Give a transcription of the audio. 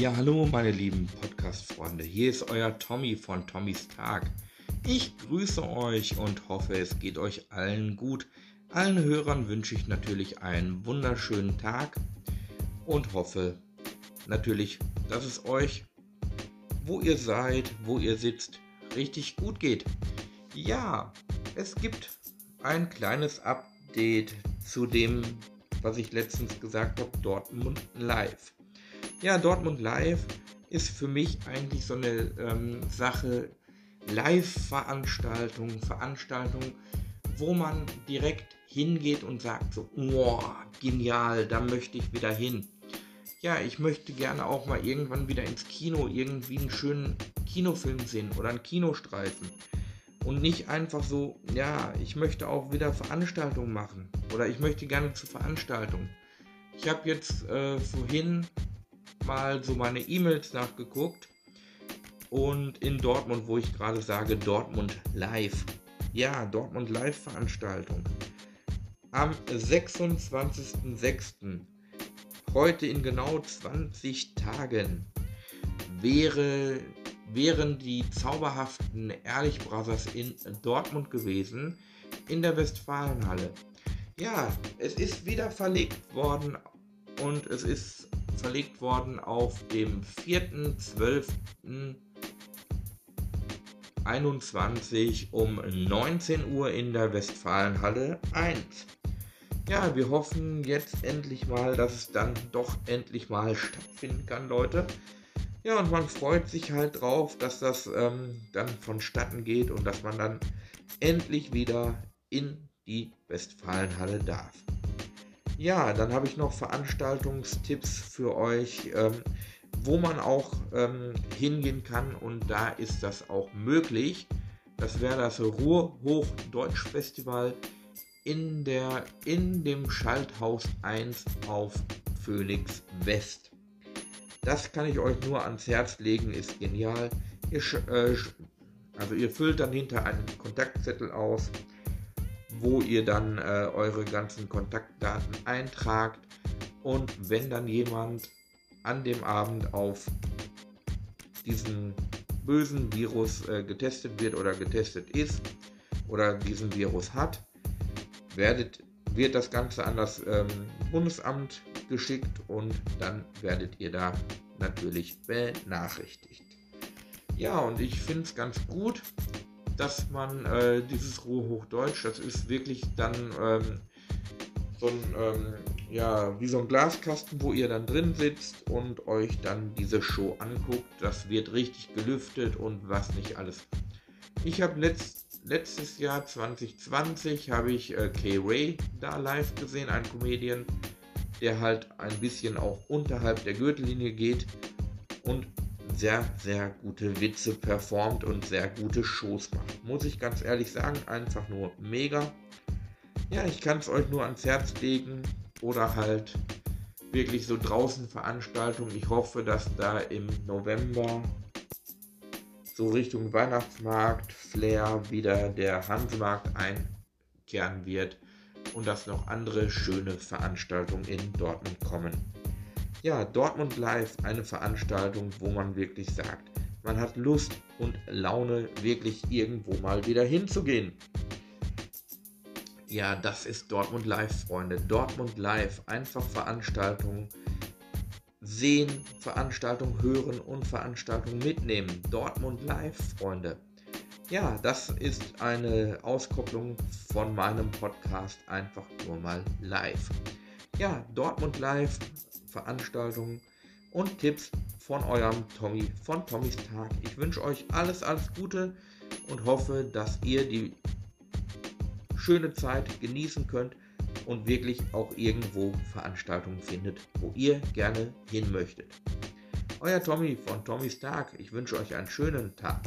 Ja, hallo meine lieben Podcast-Freunde. Hier ist euer Tommy von Tommys Tag. Ich grüße euch und hoffe, es geht euch allen gut. Allen Hörern wünsche ich natürlich einen wunderschönen Tag und hoffe natürlich, dass es euch, wo ihr seid, wo ihr sitzt, richtig gut geht. Ja, es gibt ein kleines Update zu dem, was ich letztens gesagt habe, Dortmund Live. Ja, Dortmund Live ist für mich eigentlich so eine ähm, Sache, Live-Veranstaltung, Veranstaltung, wo man direkt hingeht und sagt so, oh, genial, da möchte ich wieder hin. Ja, ich möchte gerne auch mal irgendwann wieder ins Kino irgendwie einen schönen Kinofilm sehen oder einen Kinostreifen. Und nicht einfach so, ja, ich möchte auch wieder Veranstaltungen machen oder ich möchte gerne zur Veranstaltung. Ich habe jetzt äh, vorhin mal so meine E-Mails nachgeguckt und in Dortmund, wo ich gerade sage, Dortmund Live. Ja, Dortmund Live Veranstaltung. Am 26.06. Heute in genau 20 Tagen wäre, wären die zauberhaften Ehrlich Brothers in Dortmund gewesen, in der Westfalenhalle. Ja, es ist wieder verlegt worden und es ist verlegt worden auf dem 4.12.21 um 19 Uhr in der Westfalenhalle 1. Ja, wir hoffen jetzt endlich mal, dass es dann doch endlich mal stattfinden kann, Leute. Ja, und man freut sich halt drauf, dass das ähm, dann vonstatten geht und dass man dann endlich wieder in die Westfalenhalle darf. Ja, dann habe ich noch Veranstaltungstipps für euch, ähm, wo man auch ähm, hingehen kann und da ist das auch möglich. Das wäre das Ruhr-Hochdeutsch-Festival in, in dem Schalthaus 1 auf Phoenix West. Das kann ich euch nur ans Herz legen, ist genial. Ihr, äh, also ihr füllt dann hinter einen Kontaktzettel aus wo ihr dann äh, eure ganzen Kontaktdaten eintragt und wenn dann jemand an dem Abend auf diesen bösen Virus äh, getestet wird oder getestet ist oder diesen Virus hat, werdet, wird das Ganze an das ähm, Bundesamt geschickt und dann werdet ihr da natürlich benachrichtigt. Ja, und ich finde es ganz gut, dass man äh, dieses Rohhochdeutsch, das ist wirklich dann ähm, so ein, ähm, ja, wie so ein Glaskasten, wo ihr dann drin sitzt und euch dann diese Show anguckt. Das wird richtig gelüftet und was nicht alles. Ich habe letzt, letztes Jahr 2020 habe ich äh, Kay Ray da live gesehen, ein Comedian, der halt ein bisschen auch unterhalb der Gürtellinie geht und sehr, sehr gute Witze performt und sehr gute Shows macht. Muss ich ganz ehrlich sagen, einfach nur mega. Ja, ich kann es euch nur ans Herz legen oder halt wirklich so draußen Veranstaltungen. Ich hoffe, dass da im November so Richtung Weihnachtsmarkt, Flair wieder der Hansemarkt einkehren wird und dass noch andere schöne Veranstaltungen in Dortmund kommen. Ja, Dortmund Live, eine Veranstaltung, wo man wirklich sagt, man hat Lust und Laune, wirklich irgendwo mal wieder hinzugehen. Ja, das ist Dortmund Live, Freunde. Dortmund Live, einfach Veranstaltungen sehen, Veranstaltungen hören und Veranstaltungen mitnehmen. Dortmund Live, Freunde. Ja, das ist eine Auskopplung von meinem Podcast einfach nur mal live. Ja, Dortmund Live, Veranstaltungen und Tipps von eurem Tommy von Tommys Tag. Ich wünsche euch alles, alles Gute und hoffe, dass ihr die schöne Zeit genießen könnt und wirklich auch irgendwo Veranstaltungen findet, wo ihr gerne hin möchtet. Euer Tommy von Tommys Tag. Ich wünsche euch einen schönen Tag.